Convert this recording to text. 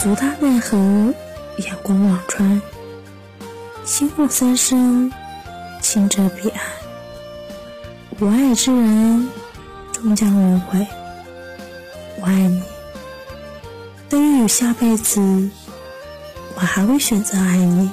足踏奈何阳光望穿心若三生清澈彼岸。我爱之人终将轮回我爱你。但愿有下辈子我还会选择爱你。